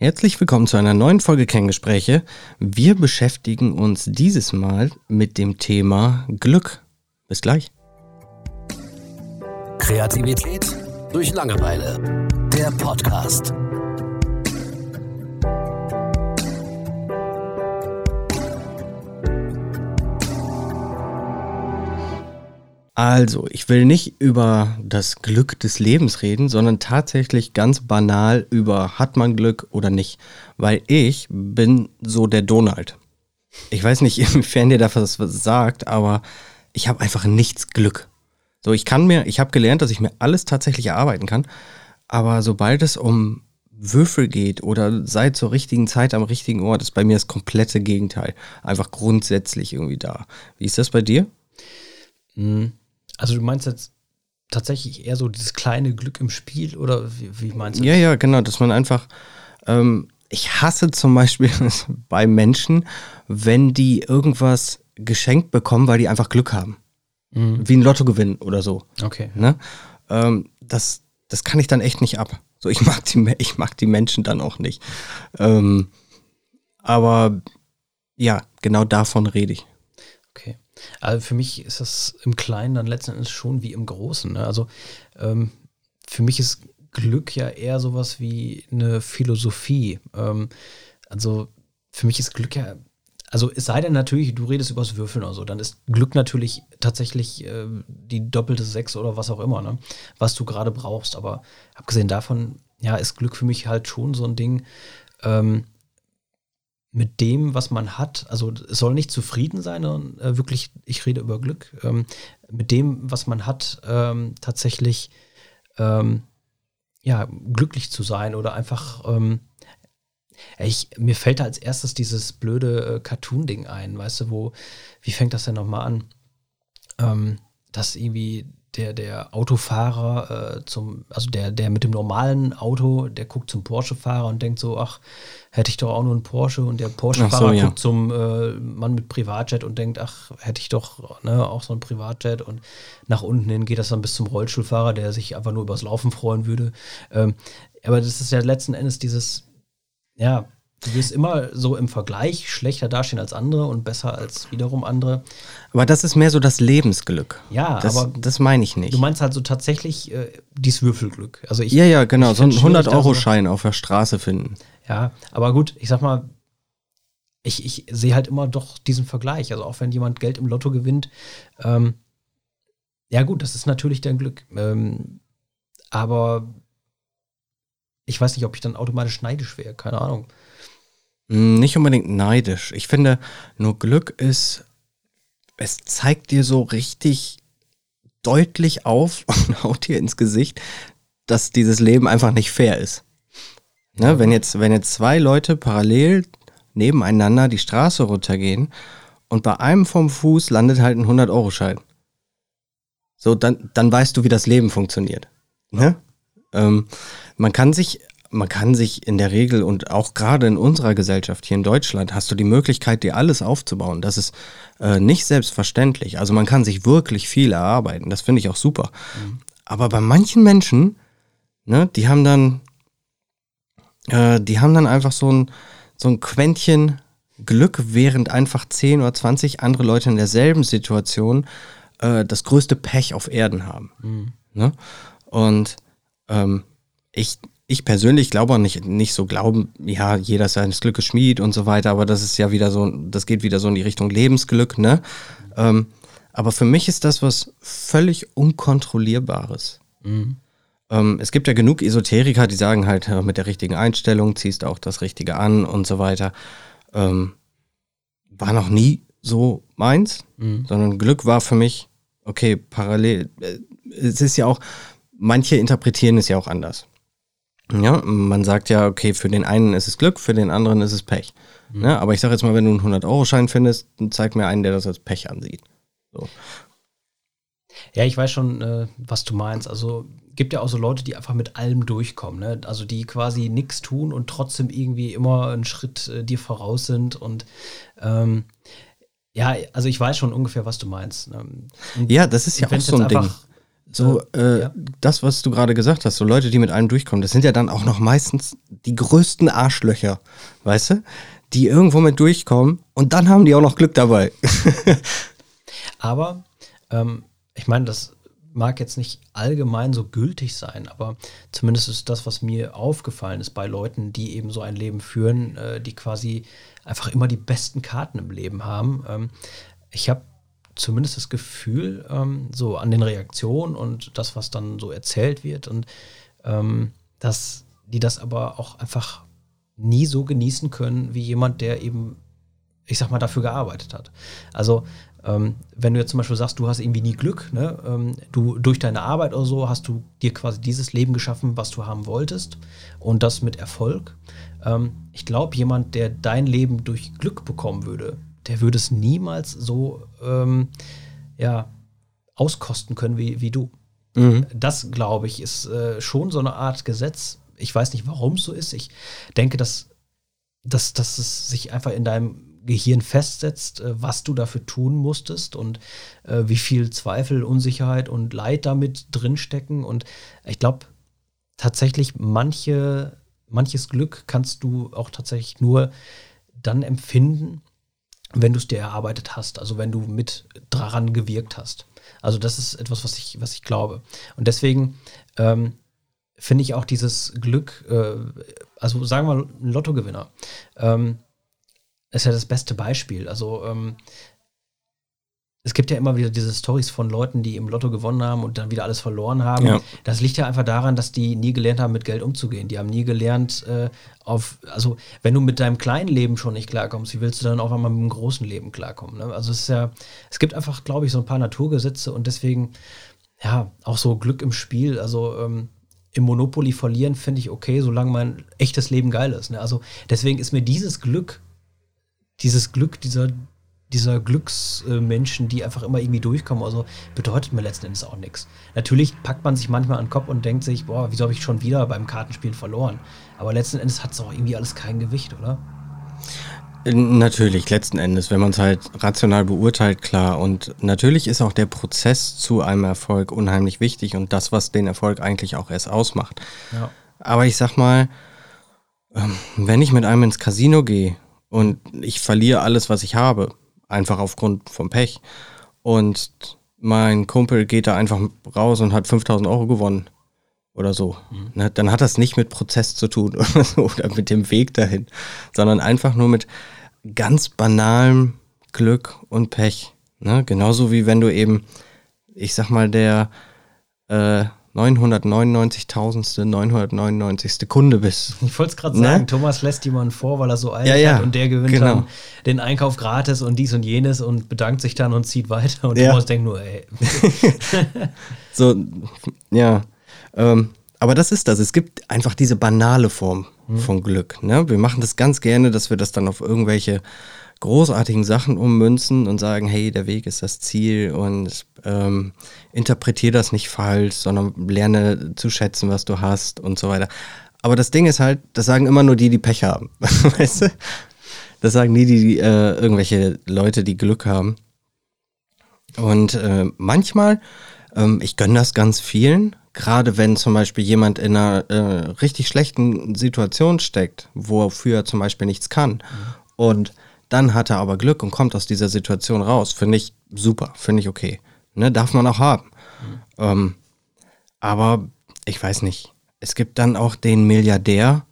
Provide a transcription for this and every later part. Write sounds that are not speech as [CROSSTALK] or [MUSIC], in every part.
Herzlich willkommen zu einer neuen Folge Kenngespräche. Wir beschäftigen uns dieses Mal mit dem Thema Glück. Bis gleich. Kreativität durch Langeweile. Der Podcast. Also, ich will nicht über das Glück des Lebens reden, sondern tatsächlich ganz banal über hat man Glück oder nicht. Weil ich bin so der Donald. Ich weiß nicht, [LAUGHS] inwiefern dir das was sagt, aber ich habe einfach nichts Glück. So, ich kann mir, ich habe gelernt, dass ich mir alles tatsächlich erarbeiten kann, aber sobald es um Würfel geht oder sei zur richtigen Zeit am richtigen Ort, ist bei mir das komplette Gegenteil. Einfach grundsätzlich irgendwie da. Wie ist das bei dir? Mhm. Also du meinst jetzt tatsächlich eher so dieses kleine Glück im Spiel oder wie, wie meinst du? Ja, ja, genau, dass man einfach, ähm, ich hasse zum Beispiel [LAUGHS] bei Menschen, wenn die irgendwas geschenkt bekommen, weil die einfach Glück haben. Mhm. Wie ein Lottogewinn oder so. Okay. Ne? Ähm, das, das kann ich dann echt nicht ab. So, ich mag die, [LAUGHS] ich mag die Menschen dann auch nicht. Ähm, aber ja, genau davon rede ich. Also für mich ist das im Kleinen dann letzten Endes schon wie im Großen. Ne? Also ähm, für mich ist Glück ja eher sowas wie eine Philosophie. Ähm, also für mich ist Glück ja, also es sei denn natürlich, du redest übers Würfeln oder so, dann ist Glück natürlich tatsächlich äh, die doppelte Sechs oder was auch immer, ne? was du gerade brauchst. Aber abgesehen davon, ja, ist Glück für mich halt schon so ein Ding, ähm, mit dem, was man hat, also es soll nicht zufrieden sein, sondern äh, wirklich, ich rede über Glück, ähm, mit dem, was man hat, ähm, tatsächlich ähm, ja, glücklich zu sein oder einfach, ähm, ich, mir fällt da als erstes dieses blöde äh, Cartoon-Ding ein, weißt du, wo, wie fängt das denn nochmal an? Ähm, dass irgendwie der, der Autofahrer äh, zum, also der, der mit dem normalen Auto, der guckt zum Porsche-Fahrer und denkt so, ach, hätte ich doch auch nur einen Porsche und der Porsche-Fahrer so, ja. guckt zum äh, Mann mit Privatjet und denkt, ach, hätte ich doch ne, auch so ein Privatjet und nach unten hin geht das dann bis zum Rollstuhlfahrer, der sich einfach nur übers Laufen freuen würde. Ähm, aber das ist ja letzten Endes dieses, ja, Du wirst immer so im Vergleich schlechter dastehen als andere und besser als wiederum andere. Aber das ist mehr so das Lebensglück. Ja, das, aber das meine ich nicht. Du meinst halt so tatsächlich äh, dieses Würfelglück. Also ich, ja, ja, genau. So einen 100-Euro-Schein auf der Straße finden. Ja, aber gut, ich sag mal, ich, ich sehe halt immer doch diesen Vergleich. Also auch wenn jemand Geld im Lotto gewinnt, ähm, ja gut, das ist natürlich dein Glück. Ähm, aber ich weiß nicht, ob ich dann automatisch neidisch wäre, keine Ahnung. Hm, nicht unbedingt neidisch. Ich finde, nur Glück ist, es zeigt dir so richtig deutlich auf [LAUGHS] und haut dir ins Gesicht, dass dieses Leben einfach nicht fair ist. Ne, wenn, jetzt, wenn jetzt zwei Leute parallel nebeneinander die Straße runtergehen und bei einem vom Fuß landet halt ein 100-Euro-Schein. So, dann, dann weißt du, wie das Leben funktioniert. Ne? Ähm, man kann sich man kann sich in der Regel und auch gerade in unserer Gesellschaft hier in Deutschland hast du die Möglichkeit, dir alles aufzubauen. Das ist äh, nicht selbstverständlich. Also man kann sich wirklich viel erarbeiten. Das finde ich auch super. Mhm. Aber bei manchen Menschen, ne, die haben dann, äh, die haben dann einfach so ein, so ein Quäntchen Glück, während einfach 10 oder 20 andere Leute in derselben Situation äh, das größte Pech auf Erden haben. Mhm. Ne? Und ähm, ich, ich persönlich glaube auch nicht, nicht so glauben, ja, jeder ist seines Glückes Schmied und so weiter, aber das ist ja wieder so, das geht wieder so in die Richtung Lebensglück, ne? Ähm, aber für mich ist das was völlig Unkontrollierbares. Mhm. Ähm, es gibt ja genug Esoteriker, die sagen halt, mit der richtigen Einstellung ziehst du auch das Richtige an und so weiter. Ähm, war noch nie so meins, mhm. sondern Glück war für mich, okay, parallel. Äh, es ist ja auch, manche interpretieren es ja auch anders. Ja, man sagt ja, okay, für den einen ist es Glück, für den anderen ist es Pech. Mhm. Ja, aber ich sage jetzt mal, wenn du einen 100-Euro-Schein findest, dann zeig mir einen, der das als Pech ansieht. So. Ja, ich weiß schon, äh, was du meinst. Also gibt ja auch so Leute, die einfach mit allem durchkommen. Ne? Also die quasi nichts tun und trotzdem irgendwie immer einen Schritt äh, dir voraus sind. Und ähm, ja, also ich weiß schon ungefähr, was du meinst. Ne? ja, das ist ja auch so ein Ding So, äh, ja. das, was du gerade gesagt hast, so Leute, die mit einem durchkommen, das sind ja dann auch noch meistens die größten Arschlöcher, weißt du? Die irgendwo mit durchkommen und dann haben die auch noch Glück dabei. [LAUGHS] Aber ähm, ich meine, das mag jetzt nicht allgemein so gültig sein, aber zumindest ist das, was mir aufgefallen ist bei Leuten, die eben so ein Leben führen, äh, die quasi einfach immer die besten Karten im Leben haben. Ähm, ich habe zumindest das Gefühl, ähm, so an den Reaktionen und das, was dann so erzählt wird und ähm, dass die das aber auch einfach nie so genießen können wie jemand, der eben, ich sag mal, dafür gearbeitet hat. Also ähm, wenn du jetzt zum Beispiel sagst, du hast irgendwie nie Glück, ne? Ähm, du durch deine Arbeit oder so hast du dir quasi dieses Leben geschaffen, was du haben wolltest und das mit Erfolg. Ähm, ich glaube, jemand, der dein Leben durch Glück bekommen würde, der würde es niemals so ähm, ja, auskosten können wie, wie du. Mhm. Das, glaube ich, ist äh, schon so eine Art Gesetz. Ich weiß nicht, warum es so ist. Ich denke, dass, dass, dass es sich einfach in deinem Gehirn festsetzt, äh, was du dafür tun musstest und äh, wie viel Zweifel, Unsicherheit und Leid damit drinstecken. Und ich glaube, tatsächlich manche, manches Glück kannst du auch tatsächlich nur dann empfinden, wenn du es dir erarbeitet hast, also wenn du mit daran gewirkt hast. Also das ist etwas, was ich, was ich glaube. Und deswegen ähm, finde ich auch dieses Glück, äh, also sagen wir ein Lottogewinner. Ähm, ist ja das beste Beispiel. Also ähm, es gibt ja immer wieder diese Stories von Leuten, die im Lotto gewonnen haben und dann wieder alles verloren haben. Ja. Das liegt ja einfach daran, dass die nie gelernt haben, mit Geld umzugehen. Die haben nie gelernt, äh, auf, also wenn du mit deinem kleinen Leben schon nicht klarkommst, wie willst du dann auch einmal mit dem großen Leben klarkommen? Ne? Also es ist ja, es gibt einfach, glaube ich, so ein paar Naturgesetze und deswegen, ja, auch so Glück im Spiel. Also ähm, im Monopoly verlieren finde ich okay, solange mein echtes Leben geil ist. Ne? Also deswegen ist mir dieses Glück dieses Glück dieser, dieser Glücksmenschen, die einfach immer irgendwie durchkommen, also bedeutet mir letzten Endes auch nichts. Natürlich packt man sich manchmal an den Kopf und denkt sich, boah, wieso habe ich schon wieder beim Kartenspielen verloren? Aber letzten Endes hat es auch irgendwie alles kein Gewicht, oder? Natürlich, letzten Endes, wenn man es halt rational beurteilt, klar. Und natürlich ist auch der Prozess zu einem Erfolg unheimlich wichtig und das, was den Erfolg eigentlich auch erst ausmacht. Ja. Aber ich sag mal, ähm, wenn ich mit einem ins Casino gehe und ich verliere alles, was ich habe, einfach aufgrund vom Pech. Und mein Kumpel geht da einfach raus und hat 5000 Euro gewonnen oder so. Mhm. Ne, dann hat das nicht mit Prozess zu tun oder, [LAUGHS] so, oder mit dem Weg dahin, sondern einfach nur mit ganz banalem Glück und Pech. Ne? Genauso wie wenn du eben, ich sag mal, der äh, 999.000. 999. Kunde bist. Ich wollte es gerade ne? sagen, Thomas lässt jemanden vor, weil er so eilig ja, ja, hat und der gewinnt genau. dann den Einkauf gratis und dies und jenes und bedankt sich dann und zieht weiter und ja. Thomas denkt nur, ey. [LAUGHS] [LAUGHS] so, ja. Ähm, aber das ist das. Es gibt einfach diese banale Form mhm. von Glück. Ne? Wir machen das ganz gerne, dass wir das dann auf irgendwelche großartigen Sachen ummünzen und sagen, hey, der Weg ist das Ziel und ähm, interpretiere das nicht falsch, sondern lerne zu schätzen, was du hast und so weiter. Aber das Ding ist halt, das sagen immer nur die, die Pech haben. [LAUGHS] weißt du? Das sagen nie die, äh, irgendwelche Leute, die Glück haben. Und äh, manchmal, ähm, ich gönne das ganz vielen, gerade wenn zum Beispiel jemand in einer äh, richtig schlechten Situation steckt, wofür er zum Beispiel nichts kann. Mhm. Und dann hat er aber Glück und kommt aus dieser Situation raus. Finde ich super, finde ich okay. Ne, darf man auch haben. Mhm. Ähm, aber ich weiß nicht. Es gibt dann auch den Milliardär,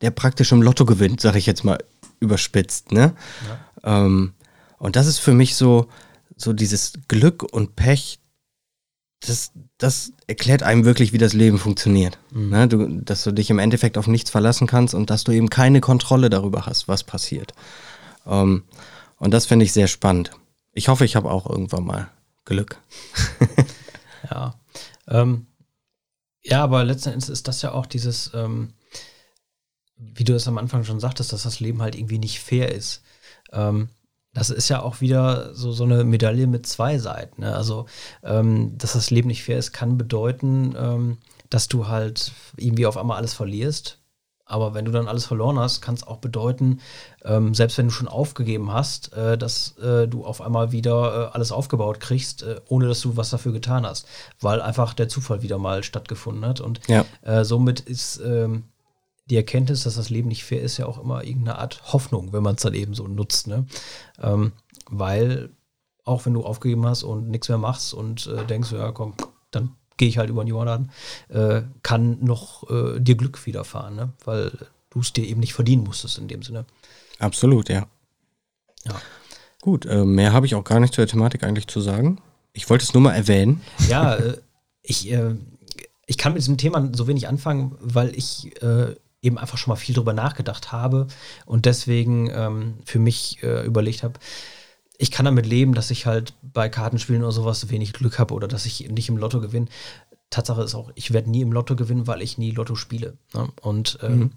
der praktisch im Lotto gewinnt, sage ich jetzt mal überspitzt. Ne? Ja. Ähm, und das ist für mich so, so dieses Glück und Pech, das, das erklärt einem wirklich, wie das Leben funktioniert. Mhm. Ne? Du, dass du dich im Endeffekt auf nichts verlassen kannst und dass du eben keine Kontrolle darüber hast, was passiert. Ähm, und das finde ich sehr spannend. Ich hoffe, ich habe auch irgendwann mal Glück. [LAUGHS] ja. Ähm, ja, aber letzten Endes ist das ja auch dieses, ähm, wie du es am Anfang schon sagtest, dass das Leben halt irgendwie nicht fair ist. Ähm, das ist ja auch wieder so, so eine Medaille mit zwei Seiten. Ne? Also, ähm, dass das Leben nicht fair ist, kann bedeuten, ähm, dass du halt irgendwie auf einmal alles verlierst Aber wenn du dann alles verloren hast, kann es auch bedeuten, ähm, selbst wenn du schon aufgegeben hast, äh, dass äh, du auf einmal wieder äh, alles aufgebaut kriegst, äh, ohne dass du was dafür getan hast, weil einfach der Zufall wieder mal stattgefunden hat. Und Ja. äh, somit ist ähm, die Erkenntnis, dass das Leben nicht fair ist, ja auch immer irgendeine Art Hoffnung, wenn man es dann eben so nutzt. Ne? Ähm, weil auch wenn du aufgegeben hast und nichts mehr machst und äh, denkst, ja komm, dann gehe ich halt über den Jordan, äh, kann noch äh, dir Glück widerfahren, ne? weil du es dir eben nicht verdienen musstest in dem Sinne. Absolut, ja. Ja. Gut, äh, mehr habe ich auch gar nicht zur Thematik eigentlich zu sagen. Ich wollte es nur mal erwähnen. Ja, äh, ich, äh, ich kann mit diesem Thema so wenig anfangen, weil ich äh, eben einfach schon mal viel drüber nachgedacht habe und deswegen ähm, für mich überlegt habe, ich kann damit leben, dass ich halt bei Kartenspielen oder sowas wenig Glück habe oder dass ich nicht im Lotto gewinne. Tatsache ist auch, ich werde nie im Lotto gewinnen, weil ich nie Lotto spiele. Ne? Und ähm,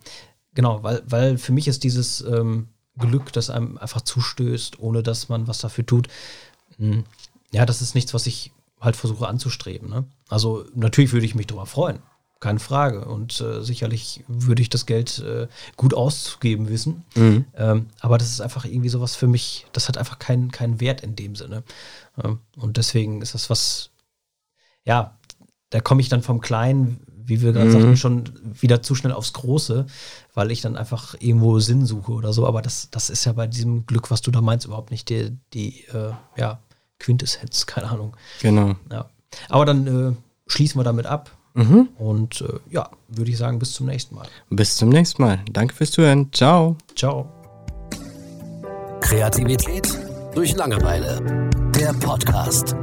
genau, weil, weil für mich ist dieses ähm, Glück, das einem einfach zustößt, ohne dass man was dafür tut, mh, ja, das ist nichts, was ich halt versuche anzustreben. Ne? Also natürlich würde ich mich darüber freuen, keine Frage. Und äh, sicherlich würde ich das Geld äh, gut auszugeben wissen. Ähm, aber das ist einfach irgendwie sowas für mich, das hat einfach keinen keinen Wert in dem Sinne. Ähm, und deswegen ist das was, ja, da komme ich dann vom Kleinen, wie wir gerade Mhm. sagten, schon wieder zu schnell aufs Große, weil ich dann einfach irgendwo Sinn suche oder so. Aber das, das ist ja bei diesem Glück, was du da meinst, überhaupt nicht die, die äh, ja, Quintessenz, [LAUGHS] keine Ahnung. Genau. Ja. Aber dann äh, schließen wir damit ab. Mhm. Und äh, ja, würde ich sagen, bis zum nächsten Mal. Bis zum nächsten Mal. Danke fürs Zuhören. Ciao. Ciao. Kreativität durch Langeweile. Der Podcast.